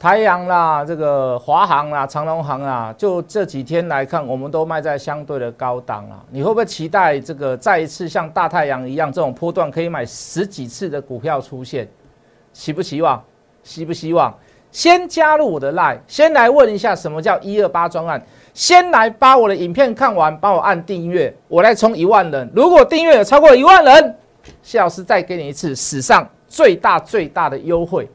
台阳啦，这个华航啦，长隆航啦，就这几天来看，我们都卖在相对的高档啦。你会不会期待这个再一次像大太阳一样，这种波段可以买十几次的股票出现？希不希望？希不希望？先加入我的 line，先来问一下什么叫一二八专案，先来把我的影片看完，帮我按订阅，我来冲一万人。如果订阅有超过一万人，谢老师再给你一次史上最大最大的优惠。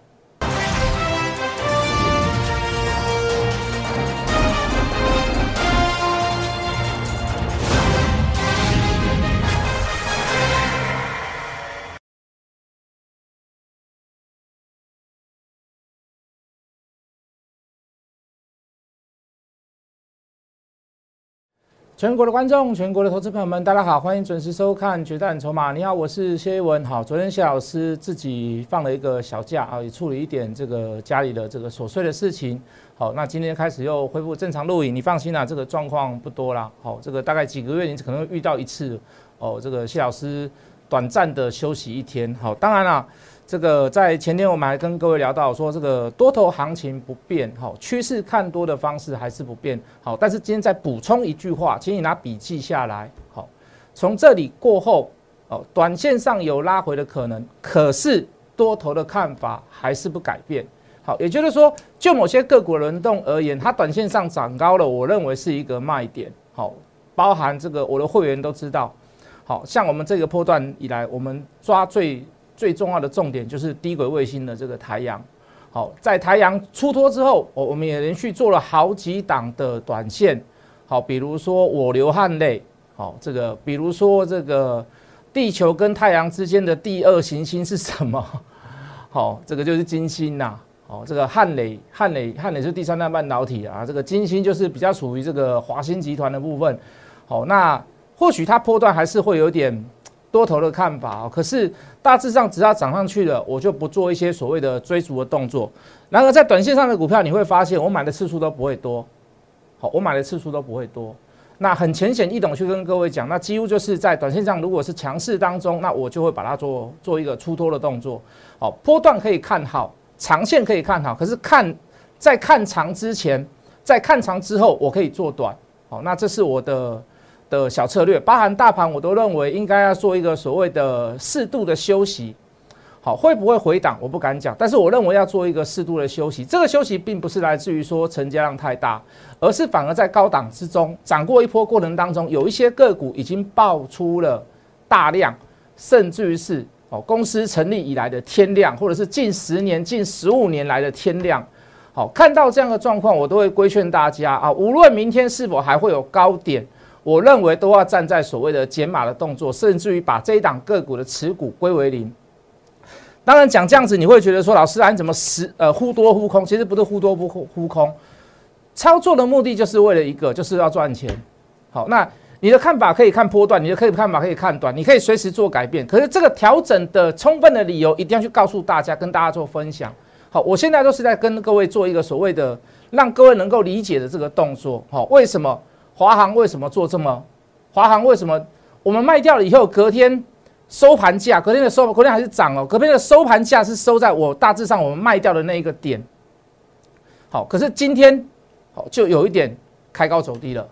全国的观众，全国的投资朋友们，大家好，欢迎准时收看《决战筹码》。你好，我是谢一文。好，昨天谢老师自己放了一个小假啊，也处理一点这个家里的这个琐碎的事情。好，那今天开始又恢复正常录影，你放心啦，这个状况不多啦。好，这个大概几个月你可能会遇到一次哦。这个谢老师短暂的休息一天。好，当然啦。这个在前天我们还跟各位聊到说，这个多头行情不变，好，趋势看多的方式还是不变，好，但是今天再补充一句话，请你拿笔记下来，好，从这里过后，哦，短线上有拉回的可能，可是多头的看法还是不改变，好，也就是说，就某些个股轮动而言，它短线上涨高了，我认为是一个卖点，好，包含这个我的会员都知道，好像我们这个波段以来，我们抓最。最重要的重点就是低轨卫星的这个台阳，好，在台阳出脱之后，我我们也连续做了好几档的短线，好，比如说我流汗泪，好，这个比如说这个地球跟太阳之间的第二行星是什么？好，这个就是金星呐，好，这个汉磊汉磊汉磊是第三代半导体啊，这个金星就是比较属于这个华星集团的部分，好，那或许它波段还是会有点。多头的看法啊，可是大致上只要涨上去了，我就不做一些所谓的追逐的动作。然而在短线上的股票，你会发现我买的次数都不会多。好，我买的次数都不会多。那很浅显易懂去跟各位讲，那几乎就是在短线上，如果是强势当中，那我就会把它做做一个出脱的动作。好，波段可以看好，长线可以看好，可是看在看长之前，在看长之后，我可以做短。好，那这是我的。的小策略，包含大盘，我都认为应该要做一个所谓的适度的休息。好，会不会回档，我不敢讲，但是我认为要做一个适度的休息。这个休息并不是来自于说成交量太大，而是反而在高档之中涨过一波过程当中，有一些个股已经爆出了大量，甚至于是哦公司成立以来的天量，或者是近十年、近十五年来的天量。好，看到这样的状况，我都会规劝大家啊，无论明天是否还会有高点。我认为都要站在所谓的减码的动作，甚至于把这一档个股的持股归为零。当然讲这样子，你会觉得说，老师啊，你怎么实呃忽多忽空？其实不是忽多不忽忽空，操作的目的就是为了一个，就是要赚钱。好，那你的看法可以看波段，你的可以看法可以看短，你可以随时做改变。可是这个调整的充分的理由，一定要去告诉大家，跟大家做分享。好，我现在都是在跟各位做一个所谓的让各位能够理解的这个动作。好，为什么？华航为什么做这么？华航为什么我们卖掉了以后，隔天收盘价，隔天的收，隔天还是涨哦。隔天的收盘价是收在我大致上我们卖掉的那一个点。好，可是今天好就有一点开高走低了，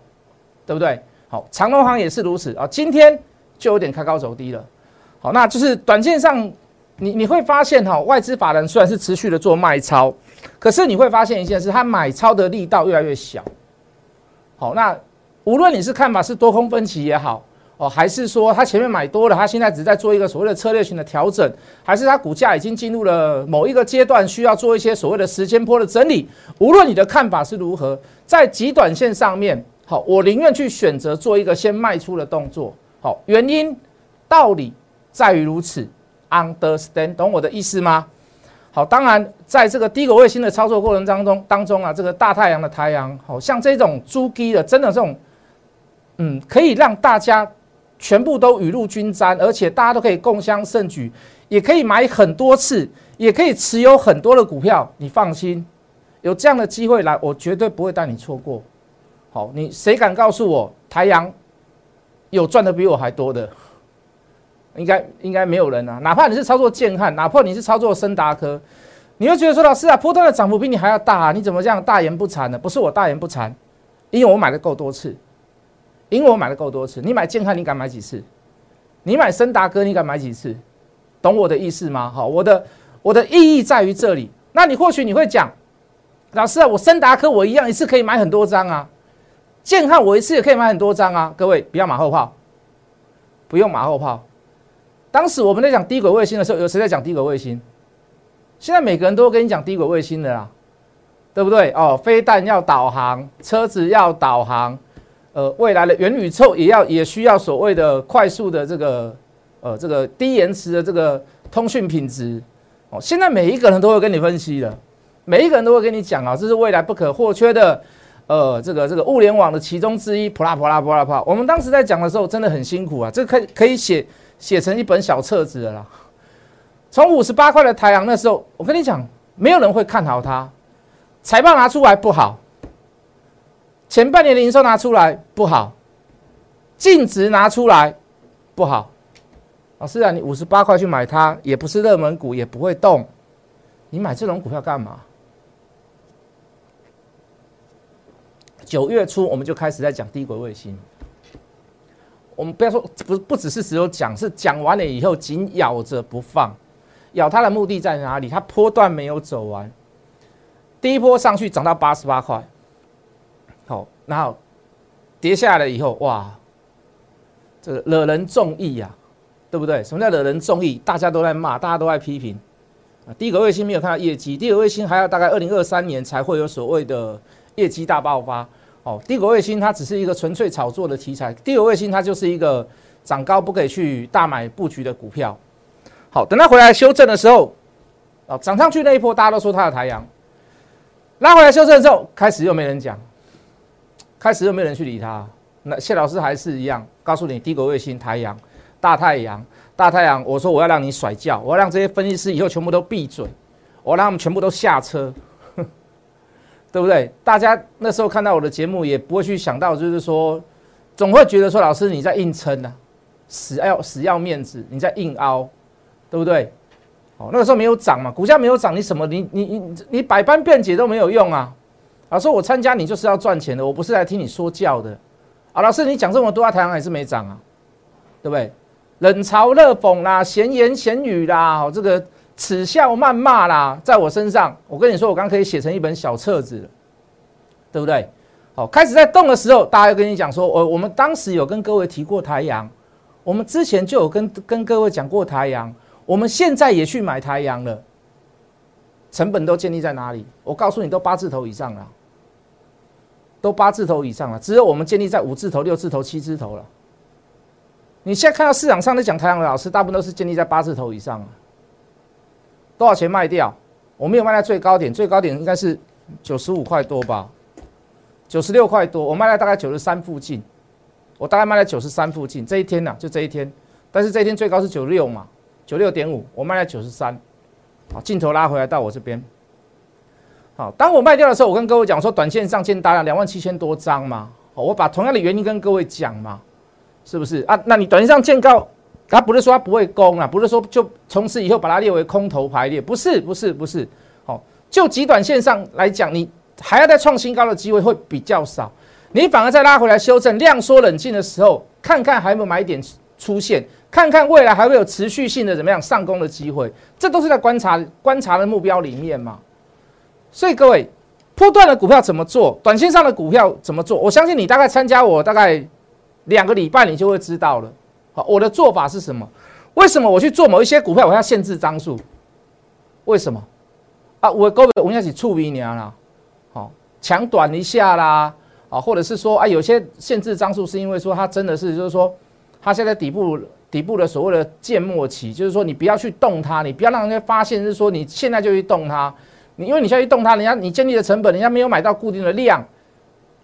对不对？好，长隆行也是如此啊，今天就有点开高走低了。好，那就是短线上你你会发现哈，外资法人虽然是持续的做卖超，可是你会发现一件事，他买超的力道越来越小。好，那。无论你是看法是多空分歧也好，哦，还是说它前面买多了，它现在只在做一个所谓的策略性的调整，还是它股价已经进入了某一个阶段，需要做一些所谓的时间波的整理。无论你的看法是如何，在极短线上面，好，我宁愿去选择做一个先卖出的动作。好，原因道理在于如此，understand，懂我的意思吗？好，当然在这个低轨卫星的操作过程当中，当中啊，这个大太阳的太阳，好像这种猪鸡的，真的这种。嗯，可以让大家全部都雨露均沾，而且大家都可以共襄盛举，也可以买很多次，也可以持有很多的股票。你放心，有这样的机会来，我绝对不会带你错过。好，你谁敢告诉我台阳有赚的比我还多的？应该应该没有人啊。哪怕你是操作建汉，哪怕你是操作森达科，你会觉得说，老师啊，波段的涨幅比你还要大，啊你怎么这样大言不惭呢？不是我大言不惭，因为我买的够多次，因为我买的够多次。你买健康，你敢买几次？你买森达哥，你敢买几次？懂我的意思吗？好，我的我的意义在于这里。那你或许你会讲，老师啊，我森达科我一样一次可以买很多张啊，健康我一次也可以买很多张啊。各位不要马后炮，不用马后炮。当时我们在讲低轨卫星的时候，有谁在讲低轨卫星？现在每个人都跟你讲低轨卫星的啦，对不对？哦，飞弹要导航，车子要导航，呃，未来的元宇宙也要也需要所谓的快速的这个呃这个低延迟的这个通讯品质。哦，现在每一个人都会跟你分析的，每一个人都会跟你讲啊，这是未来不可或缺的，呃，这个这个物联网的其中之一。普拉普拉普拉普拉。我们当时在讲的时候真的很辛苦啊，这可可以写写成一本小册子的啦。从五十八块的台阳那时候，我跟你讲，没有人会看好它。财报拿出来不好，前半年的营收拿出来不好，净值拿出来不好。老师啊，你五十八块去买它，也不是热门股，也不会动。你买这种股票干嘛？九月初我们就开始在讲低轨卫星。我们不要说不不只是只有讲，是讲完了以后紧咬着不放。咬它的目的在哪里？它波段没有走完，第一波上去涨到八十八块，好，然后跌下来以后，哇，这个惹人中意呀，对不对？什么叫惹人中意？大家都在骂，大家都在批评啊。第一个卫星没有看到业绩，第二个卫星还要大概二零二三年才会有所谓的业绩大爆发。哦，第一个卫星它只是一个纯粹炒作的题材，第二个卫星它就是一个涨高不可以去大买布局的股票。好，等它回来修正的时候，啊，涨上去那一波，大家都说它有太阳，拉回来修正之后，开始又没人讲，开始又没有人去理他。那谢老师还是一样，告诉你低轨卫星、太阳、大太阳、大太阳。我说我要让你甩叫，我要让这些分析师以后全部都闭嘴，我让他们全部都下车，对不对？大家那时候看到我的节目，也不会去想到，就是说，总会觉得说，老师你在硬撑呢，死要死要面子，你在硬凹。对不对？哦，那个时候没有涨嘛，股价没有涨，你什么你你你你百般辩解都没有用啊！老师，我参加你就是要赚钱的，我不是来听你说教的。啊，老师，你讲这么多，啊，太阳还是没涨啊？对不对？冷嘲热讽啦，闲言闲语啦，哦，这个耻笑谩骂啦，在我身上，我跟你说，我刚可以写成一本小册子，对不对？好，开始在动的时候，大家要跟你讲说，我我们当时有跟各位提过太阳，我们之前就有跟跟各位讲过太阳。我们现在也去买台阳了，成本都建立在哪里？我告诉你，都八字头以上了，都八字头以上了。只有我们建立在五字头、六字头、七字头了。你现在看到市场上在讲台阳的老师，大部分都是建立在八字头以上了。多少钱卖掉？我没有卖在最高点，最高点应该是九十五块多吧，九十六块多。我卖在大概九十三附近，我大概卖在九十三附近。这一天呢，就这一天，但是这一天最高是九六嘛。九六点五，我卖了九十三，好，镜头拉回来到我这边，好，当我卖掉的时候，我跟各位讲说，短线上见大量两万七千多张嘛，我把同样的原因跟各位讲嘛，是不是啊？那你短线上见高，他不是说他不会攻啊，不是说就从此以后把它列为空头排列，不是，不是，不是，好，就极短线上来讲，你还要再创新高的机会会比较少，你反而再拉回来修正量缩冷静的时候，看看还有没有买点出现。看看未来还会有持续性的怎么样上攻的机会，这都是在观察观察的目标里面嘛。所以各位，波段的股票怎么做？短线上的股票怎么做？我相信你大概参加我大概两个礼拜，你就会知道了。好，我的做法是什么？为什么我去做某一些股票，我要限制张数？为什么？啊，我各位我们一起触鼻娘啦，好，抢短一下啦，啊，或者是说啊，有些限制张数是因为说它真的是就是说它现在底部。底部的所谓的建末期，就是说你不要去动它，你不要让人家发现是说你现在就去动它，你因为你现在去动它，人家你建立的成本，人家没有买到固定的量，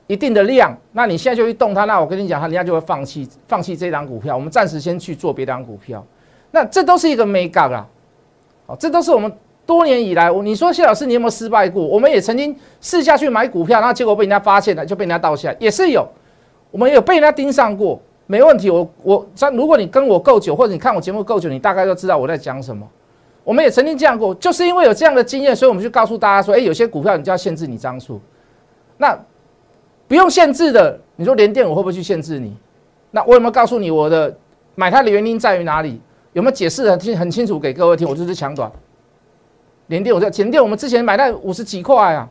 一定的量，那你现在就去动它，那我跟你讲，他人家就会放弃放弃这张股票，我们暂时先去做别张股票，那这都是一个 make up 啦，好，这都是我们多年以来，我你说谢老师你有没有失败过？我们也曾经试下去买股票，然后结果被人家发现了，就被人家倒下，也是有，我们有被人家盯上过。没问题，我我，如果你跟我够久，或者你看我节目够久，你大概就知道我在讲什么。我们也曾经这样过，就是因为有这样的经验，所以我们就告诉大家说，哎，有些股票你就要限制你张数。那不用限制的，你说连电我会不会去限制你？那我有没有告诉你我的买它的原因在于哪里？有没有解释很清很清楚给各位听？我就是抢短。连电我在前电我们之前买在五十几块啊，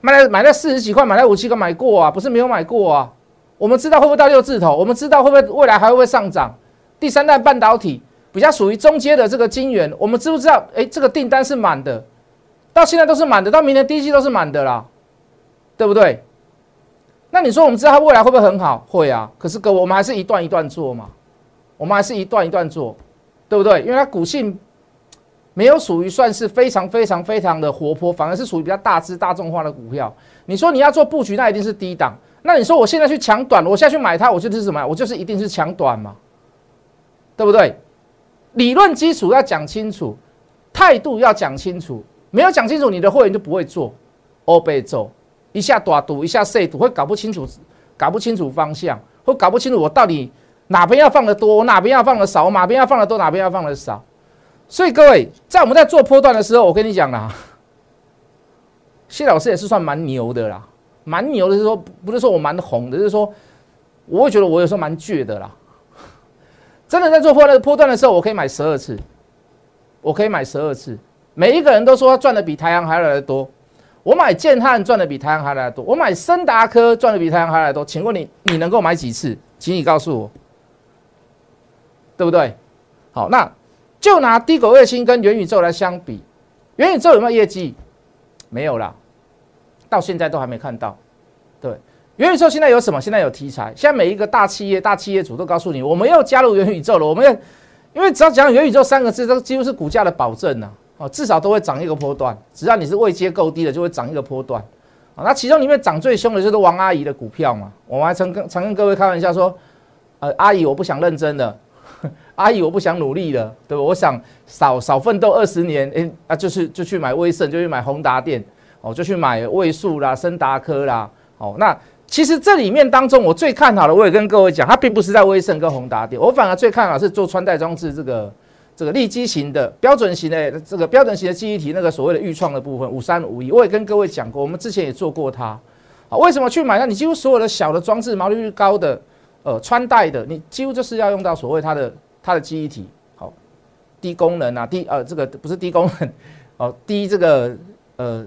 买在买在四十几块，买在五七个买过啊，不是没有买过啊。我们知道会不会到六字头？我们知道会不会未来还会不会上涨？第三代半导体比较属于中阶的这个晶圆，我们知不知道？哎，这个订单是满的，到现在都是满的，到明年第一季都是满的啦，对不对？那你说我们知道它未来会不会很好？会啊。可是哥，我们还是一段一段做嘛，我们还是一段一段做，对不对？因为它股性没有属于算是非常非常非常的活泼，反而是属于比较大资大众化的股票。你说你要做布局，那一定是低档。那你说我现在去抢短，我现在去买它，我就是什么？我就是一定是抢短嘛，对不对？理论基础要讲清楚，态度要讲清楚，没有讲清楚，你的会员就不会做。欧贝走一下短赌，一下细赌，会搞不清楚，搞不清楚方向，会搞不清楚我到底哪边要放的多，我哪边要放的少，我哪边要放的多，哪边要放的少。所以各位，在我们在做波段的时候，我跟你讲啦，谢老师也是算蛮牛的啦。蛮牛的是说，不是说我蛮红的，就是说，我会觉得我有时候蛮倔的啦。真的在做破的破段的时候，我可以买十二次，我可以买十二次。每一个人都说他赚的比台阳还来的多，我买建汉赚的比台阳还来的多，我买森达科赚的比台阳还来的多。请问你，你能够买几次？请你告诉我，对不对？好，那就拿低狗卫星跟元宇宙来相比，元宇宙有没有业绩？没有啦。到现在都还没看到，对元宇宙现在有什么？现在有题材。现在每一个大企业、大企业主都告诉你，我们要加入元宇宙了。我们要，因为只要讲元宇宙三个字，这几乎是股价的保证呐。哦，至少都会涨一个波段。只要你是位阶够低的，就会涨一个波段。啊，那其中里面涨最凶的就是王阿姨的股票嘛。我们还曾跟曾跟各位开玩笑说，呃，阿姨我不想认真的，阿姨我不想努力了，对吧？我想少少奋斗二十年，哎啊，就是就去买威盛，就去买宏达电。哦，就去买位数啦、森达科啦。哦，那其实这里面当中，我最看好的，我也跟各位讲，它并不是在威盛跟宏达电，我反而最看好是做穿戴装置这个这个立基型的标准型的这个标准型的记忆体，那个所谓的预创的部分五三五一，我也跟各位讲过，我们之前也做过它。好，为什么去买它？你几乎所有的小的装置毛利率高的呃穿戴的，你几乎就是要用到所谓它的它的记忆体。好，低功能啊，低呃这个不是低功能哦，低这个呃。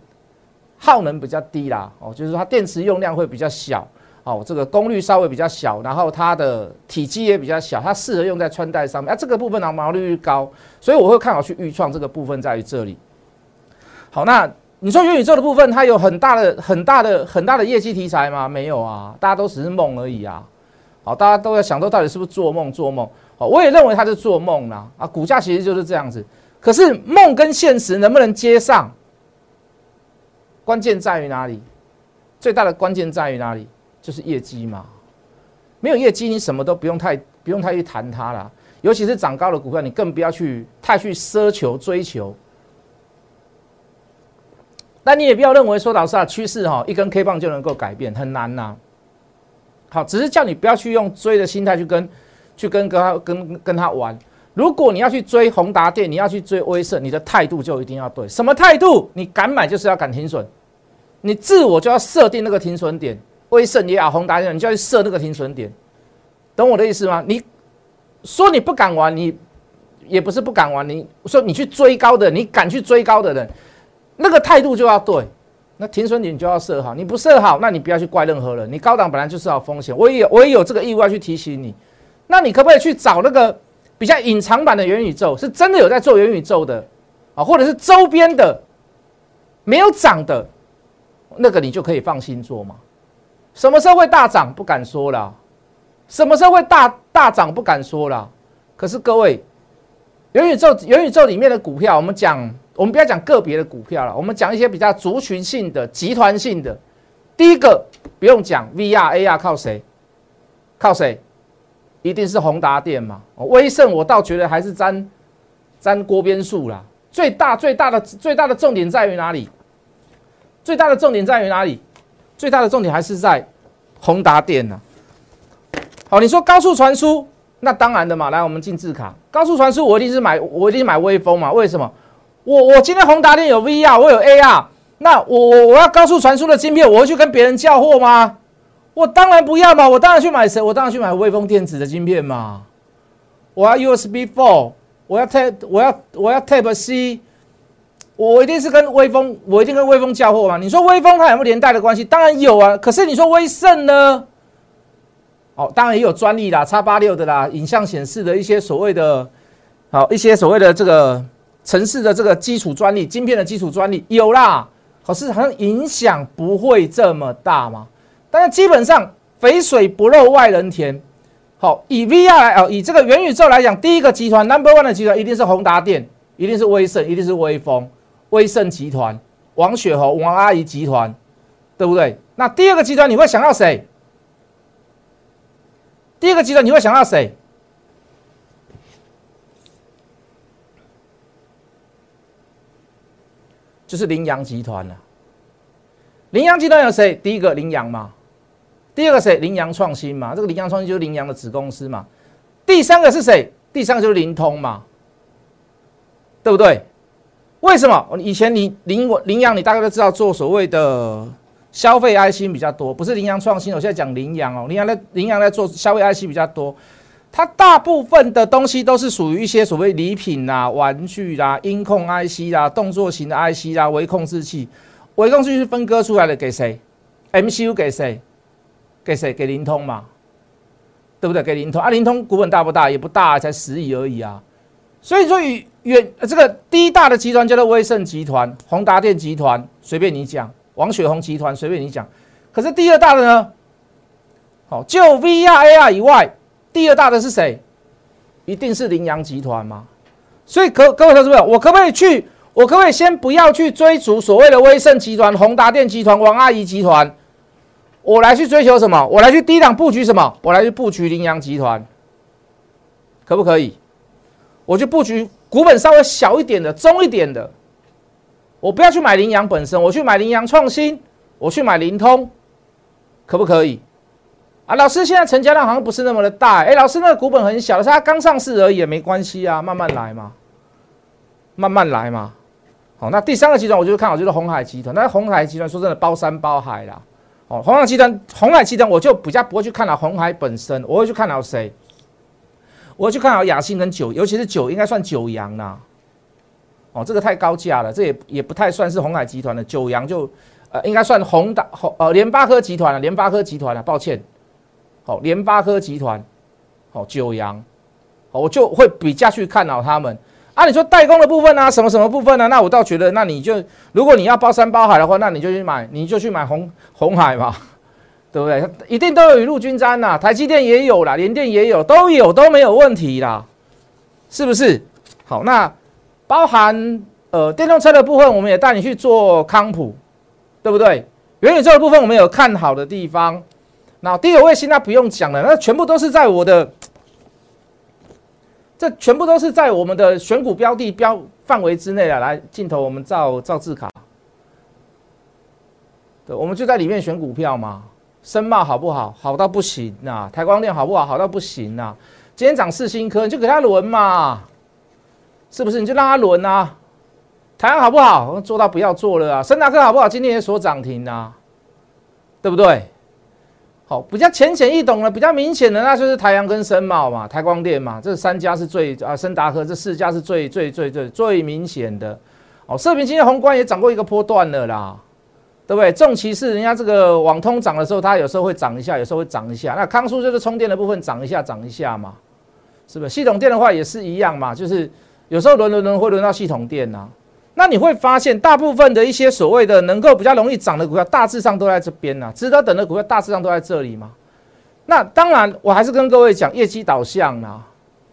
耗能比较低啦，哦，就是说它电池用量会比较小，哦，这个功率稍微比较小，然后它的体积也比较小，它适合用在穿戴上面。啊，这个部分呢毛利率高，所以我会看好去预创这个部分在于这里。好，那你说元宇宙的部分，它有很大的、很大的、很大的业绩题材吗？没有啊，大家都只是梦而已啊。好，大家都在想说到底是不是做梦？做梦？好，我也认为它是做梦啦。啊，股价其实就是这样子。可是梦跟现实能不能接上？关键在于哪里？最大的关键在于哪里？就是业绩嘛。没有业绩，你什么都不用太不用太去谈它了。尤其是涨高的股票，你更不要去太去奢求追求。但你也不要认为说老师啊，趋势哈一根 K 棒就能够改变，很难呐。好，只是叫你不要去用追的心态去跟去跟跟他跟跟他玩。如果你要去追宏达电，你要去追威盛，你的态度就一定要对。什么态度？你敢买就是要敢停损。你自我就要设定那个停损点，威盛也好，宏达电，你就要去设那个停损点，懂我的意思吗？你说你不敢玩，你也不是不敢玩，你说你去追高的，你敢去追高的人，那个态度就要对，那停损点你就要设好，你不设好，那你不要去怪任何人。你高档本来就是要风险，我也我也有这个义务要去提醒你。那你可不可以去找那个比较隐藏版的元宇宙，是真的有在做元宇宙的啊，或者是周边的没有涨的？那个你就可以放心做嘛？什么时候会大涨不敢说了，什么时候会大大涨不敢说了。可是各位，元宇宙元宇宙里面的股票，我们讲，我们不要讲个别的股票了，我们讲一些比较族群性的、集团性的。第一个不用讲，VR、AR 靠谁？靠谁？一定是宏达电嘛。威盛我倒觉得还是沾沾锅边树啦。最大最大的最大的重点在于哪里？最大的重点在于哪里？最大的重点还是在宏达电呢。好，你说高速传输，那当然的嘛，来我们进字卡，高速传输我一定是买，我一定买微风嘛，为什么？我我今天宏达电有 VR，我有 AR，那我我我要高速传输的晶片，我会去跟别人叫货吗？我当然不要嘛，我当然去买谁？我当然去买微风电子的晶片嘛。我要 USB Four，我要 Type，我要我要 Type C，我一定是跟微风，我一定跟微风叫货嘛。你说微风它有没有连带的关系？当然有啊。可是你说微盛呢？哦，当然也有专利啦，叉八六的啦，影像显示的一些所谓的，好一些所谓的这个城市的这个基础专利，晶片的基础专利有啦。可是好像影响不会这么大嘛。但是基本上肥水不漏外人田。好，以 VR 来哦，以这个元宇宙来讲，第一个集团 Number One 的集团一定是宏达电，一定是威盛，一定是威风、威盛集团、王雪红、王阿姨集团，对不对？那第二个集团你会想到谁？第二个集团你会想到谁？就是羚羊集团了。羚羊集团有谁？第一个羚羊嘛，第二个谁？羚羊创新嘛，这个羚羊创新就是羚羊的子公司嘛。第三个是谁？第三个就是灵通嘛，对不对？为什么？以前你羚羚羊，你大概都知道做所谓的。消费 IC 比较多，不是羚羊创新。我现在讲羚羊哦，羚羊在羚羊在做消费 IC 比较多，它大部分的东西都是属于一些所谓礼品啦、玩具啦、音控 IC 啦、动作型的 IC 啦、微控制器。微控制器是分割出来的，给谁？MCU 给谁？给谁？给灵通嘛，对不对？给灵通啊，灵通股本大不大？也不大，才十亿而已啊。所以说，与远这个第一大的集团叫做威盛集团、宏达电集团，随便你讲。王雪红集团随便你讲，可是第二大的呢？好，就 VR AR 以外，第二大的是谁？一定是羚羊集团吗？所以各各位投资友，我可不可以去？我可不可以先不要去追逐所谓的威盛集团、宏达电集团、王阿姨集团？我来去追求什么？我来去低档布局什么？我来去布局羚羊集团，可不可以？我就布局股本稍微小一点的、中一点的。我不要去买羚羊本身，我去买羚羊创新，我去买灵通，可不可以？啊，老师，现在成交量好像不是那么的大，哎，老师那个股本很小，是它刚上市而已，也没关系啊，慢慢来嘛，慢慢来嘛。好，那第三个集团，我就看好就是红海集团，但是红海集团说真的包山包海啦。哦，红海集团，红海集团我就比较不会去看好红海本身，我会去看好谁？我会去看好雅信跟九，尤其是九，应该算九阳啦。哦，这个太高价了，这也也不太算是红海集团的九阳就，呃，应该算宏达宏呃联发科集团了，联发科集团了，抱歉，好，联发科集团，好九阳，我就会比较去看好他们。啊，你说代工的部分啊，什么什么部分呢？那我倒觉得，那你就如果你要包山包海的话，那你就去买，你就去买红红海嘛，对不对？一定都有雨露均沾呐，台积电也有啦，联电也有，都有都没有问题啦，是不是？好，那。包含呃电动车的部分，我们也带你去做康普，对不对？元宇宙的部分，我们有看好的地方。那第二位星那不用讲了，那全部都是在我的，这全部都是在我们的选股标的标范围之内的。来，镜头我们照照字卡，对，我们就在里面选股票嘛。深茂好不好？好到不行呐。台光电好不好？好到不行呐。今天涨四星科，你就给他轮嘛。是不是你就让它轮啊？台湾好不好？做到不要做了啊！深达科好不好？今天也所涨停啊，对不对？好，比较浅显易懂的、比较明显的，那就是台阳跟深茂嘛，台光电嘛，这三家是最啊，深达和这四家是最最最最最明显的。哦，射频今天宏观也涨过一个波段了啦，对不对？重骑士人家这个网通涨的时候，它有时候会涨一下，有时候会涨一下。那康舒就是充电的部分涨一下涨一下嘛，是不是？系统电的话也是一样嘛，就是。有时候轮轮轮会轮到系统电呐，那你会发现大部分的一些所谓的能够比较容易涨的股票，大致上都在这边呢，值得等的股票大致上都在这里嘛。那当然，我还是跟各位讲业绩导向啦，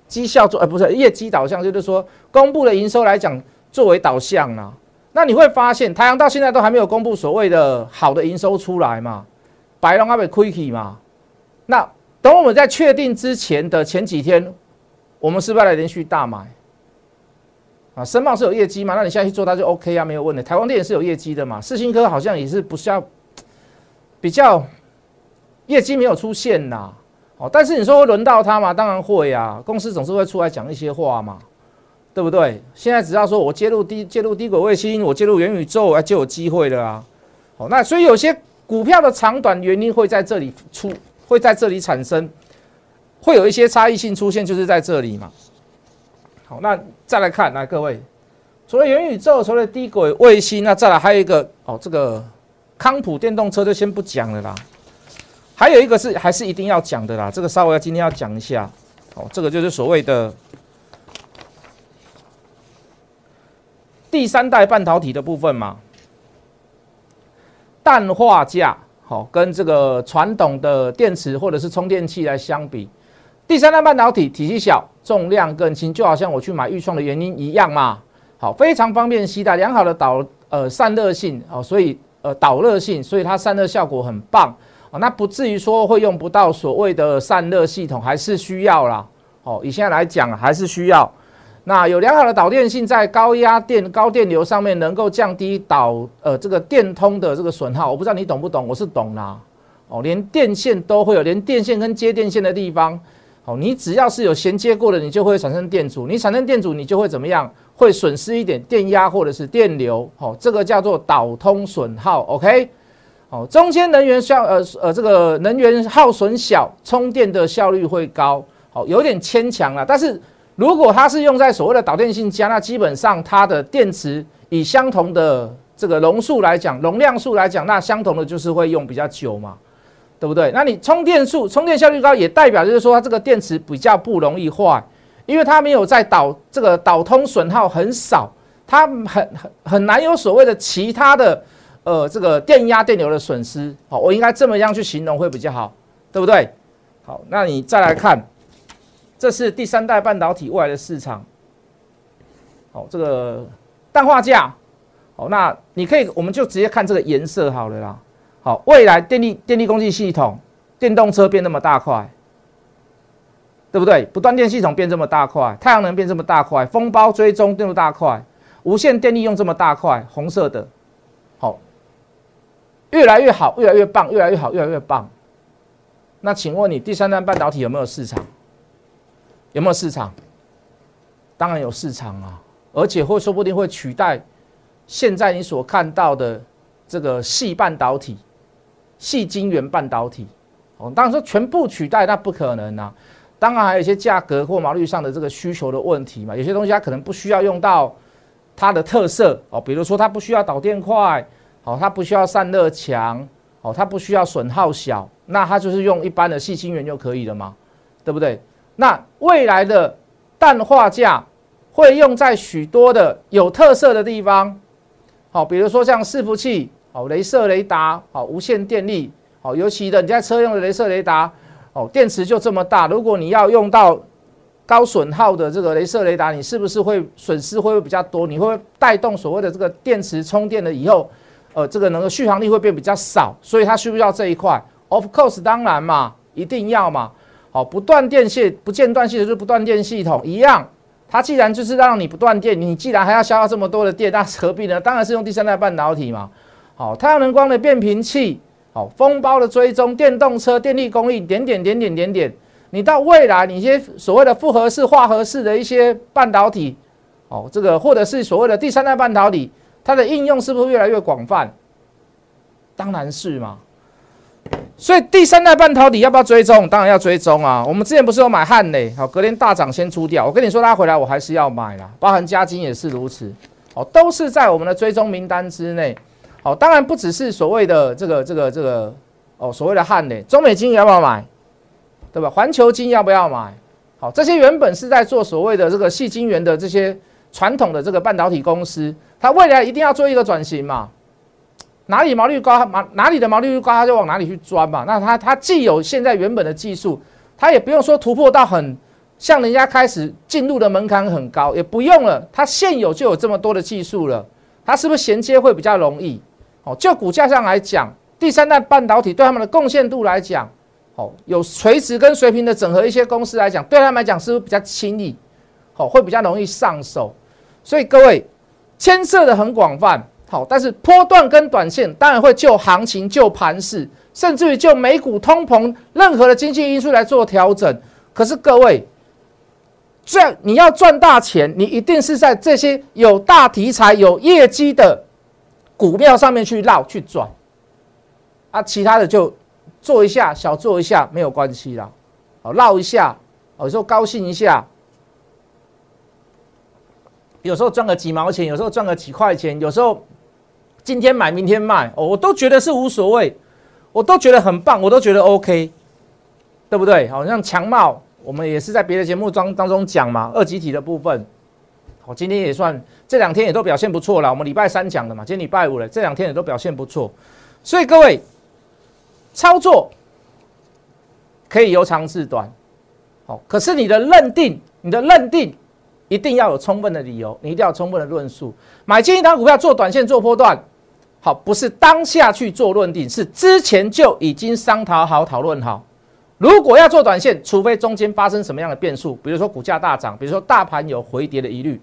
绩效做，呃，不是业绩导向，就是说公布的营收来讲作为导向啦。那你会发现，太阳到现在都还没有公布所谓的好的营收出来嘛，白龙还没亏起嘛。那等我们在确定之前的前几天，我们是不是要来连续大买？啊，申茂是有业绩嘛？那你现在去做它就 OK 啊，没有问题。台光电也是有业绩的嘛？四星科好像也是不需要比较业绩没有出现呐。哦，但是你说会轮到它吗？当然会啊，公司总是会出来讲一些话嘛，对不对？现在只要说我接入低接入低轨卫星，我接入元宇宙，哎，就有机会了啊。好，那所以有些股票的长短原因会在这里出，会在这里产生，会有一些差异性出现，就是在这里嘛。好，那再来看，来各位，除了元宇宙，除了低轨卫星，那再来还有一个哦，这个康普电动车就先不讲了啦。还有一个是还是一定要讲的啦，这个稍微要今天要讲一下，哦，这个就是所谓的第三代半导体的部分嘛，氮化镓，好，跟这个传统的电池或者是充电器来相比，第三代半导体体积小，重量更轻，就好像我去买预创的原因一样嘛，好，非常方便携带，良好的导呃散热性，哦，所以呃导热性，所以它散热效果很棒。哦那不至于说会用不到所谓的散热系统，还是需要啦。哦，以现在来讲还是需要。那有良好的导电性，在高压电、高电流上面能够降低导呃这个电通的这个损耗。我不知道你懂不懂，我是懂啦。哦，连电线都会有，连电线跟接电线的地方，哦，你只要是有衔接过的，你就会产生电阻。你产生电阻，你就会怎么样？会损失一点电压或者是电流。哦，这个叫做导通损耗。OK。哦，中间能源效呃呃这个能源耗损小，充电的效率会高，好有点牵强了。但是如果它是用在所谓的导电性加，那基本上它的电池以相同的这个容数来讲，容量数来讲，那相同的就是会用比较久嘛，对不对？那你充电数、充电效率高，也代表就是说它这个电池比较不容易坏，因为它没有在导这个导通损耗很少，它很很很难有所谓的其他的。呃，这个电压、电流的损失，好，我应该这么样去形容会比较好，对不对？好，那你再来看，这是第三代半导体未来的市场，好，这个氮化镓，好，那你可以，我们就直接看这个颜色好了啦。好，未来电力、电力供给系统，电动车变那么大块，对不对？不断电系统变这么大块，太阳能变这么大块，风包追踪这么大块，无线电力用这么大块，红色的。好越来越好，越来越棒，越来越好，越来越棒。那请问你第三代半导体有没有市场？有没有市场？当然有市场啊，而且会说不定会取代现在你所看到的这个细半导体、细晶圆半导体。哦，当然说全部取代那不可能啊。当然还有一些价格或毛利上的这个需求的问题嘛。有些东西它可能不需要用到它的特色哦，比如说它不需要导电快。好，它不需要散热强，哦，它不需要损耗小，那它就是用一般的细晶圆就可以了嘛，对不对？那未来的氮化镓会用在许多的有特色的地方，好，比如说像伺服器，好，镭射雷达，好，无线电力，好，尤其的你在车用的镭射雷达，哦，电池就这么大，如果你要用到高损耗的这个镭射雷达，你是不是会损失会比较多？你会带动所谓的这个电池充电了以后？呃，这个能够续航力会变比较少，所以它需不需要这一块？Of course，当然嘛，一定要嘛。好，不断电线、不间断系的就是不断电系统一样。它既然就是让你不断电，你既然还要消耗这么多的电，那何必呢？当然是用第三代半导体嘛。好，太阳能光的变频器，好，风包的追踪，电动车电力供应，点点点点点点。你到未来，你一些所谓的复合式、化合式的一些半导体，哦，这个或者是所谓的第三代半导体。它的应用是不是越来越广泛？当然是嘛。所以第三代半导体要不要追踪？当然要追踪啊。我们之前不是有买汉磊，好，隔天大涨先出掉。我跟你说，拉回来我还是要买啦，包含加金也是如此。哦，都是在我们的追踪名单之内。好，当然不只是所谓的这个这个这个哦，所谓的汉磊，中美金要不要买？对吧？环球金要不要买？好，这些原本是在做所谓的这个细晶圆的这些传统的这个半导体公司。它未来一定要做一个转型嘛？哪里毛利率高，哪哪里的毛利率高，它就往哪里去钻嘛。那它它既有现在原本的技术，它也不用说突破到很像人家开始进入的门槛很高，也不用了。它现有就有这么多的技术了，它是不是衔接会比较容易？哦，就股价上来讲，第三代半导体对他们的贡献度来讲，哦，有垂直跟水平的整合一些公司来讲，对他们来讲是不是比较轻易？哦，会比较容易上手。所以各位。牵涉的很广泛，好，但是波段跟短线当然会就行情、就盘势，甚至于就美股通膨任何的经济因素来做调整。可是各位，这样你要赚大钱，你一定是在这些有大题材、有业绩的股票上面去绕去转，啊，其他的就做一下小做一下没有关系啦，好绕一下，有时候高兴一下。有时候赚个几毛钱，有时候赚个几块钱，有时候今天买明天卖，哦，我都觉得是无所谓，我都觉得很棒，我都觉得 OK，对不对？好像强茂，我们也是在别的节目当当中讲嘛，二级体的部分，我，今天也算这两天也都表现不错了。我们礼拜三讲的嘛，今天礼拜五了，这两天也都表现不错，所以各位操作可以由长至短，好，可是你的认定，你的认定。一定要有充分的理由，你一定要充分的论述。买进一档股票做短线做波段，好，不是当下去做论定，是之前就已经商讨好、讨论好。如果要做短线，除非中间发生什么样的变数，比如说股价大涨，比如说大盘有回跌的疑虑，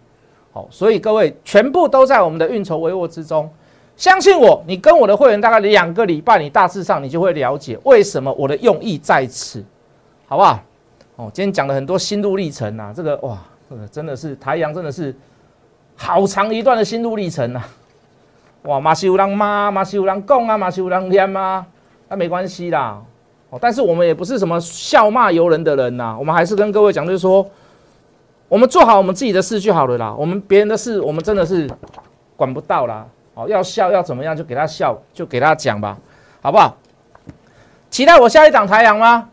好，所以各位全部都在我们的运筹帷幄之中。相信我，你跟我的会员大概两个礼拜，你大致上你就会了解为什么我的用意在此，好不好？哦，今天讲了很多心路历程啊，这个哇。真的是台阳，真的是好长一段的心路历程呐！哇，马西乌郎骂，马西乌郎贡啊，马西乌郎念啊，那没关系啦。哦，但是我们也不是什么笑骂由人的人呐，我们还是跟各位讲，就是说，我们做好我们自己的事就好了啦。我们别人的事，我们真的是管不到啦。哦，要笑要怎么样，就给他笑，就给他讲吧，好不好？期待我下一档台阳吗？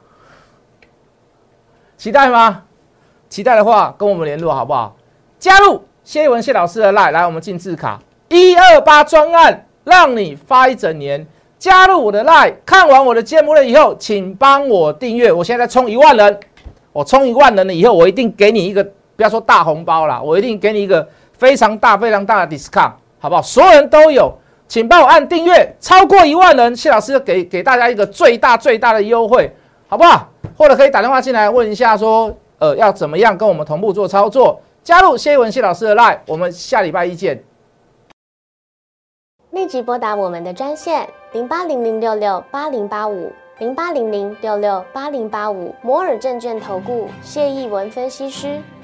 期待吗？期待的话，跟我们联络好不好？加入谢文谢老师的 line，来我们进字卡一二八专案，让你发一整年。加入我的 line，看完我的节目了以后，请帮我订阅。我现在冲一万人，我冲一万人了以后，我一定给你一个，不要说大红包啦，我一定给你一个非常大、非常大的 discount，好不好？所有人都有，请帮我按订阅。超过一万人，谢老师给给大家一个最大最大的优惠，好不好？或者可以打电话进来问一下说。呃，要怎么样跟我们同步做操作？加入谢文谢老师的 line，我们下礼拜一见。立即拨打我们的专线零八零零六六八零八五零八零零六六八零八五摩尔证券投顾谢义文分析师。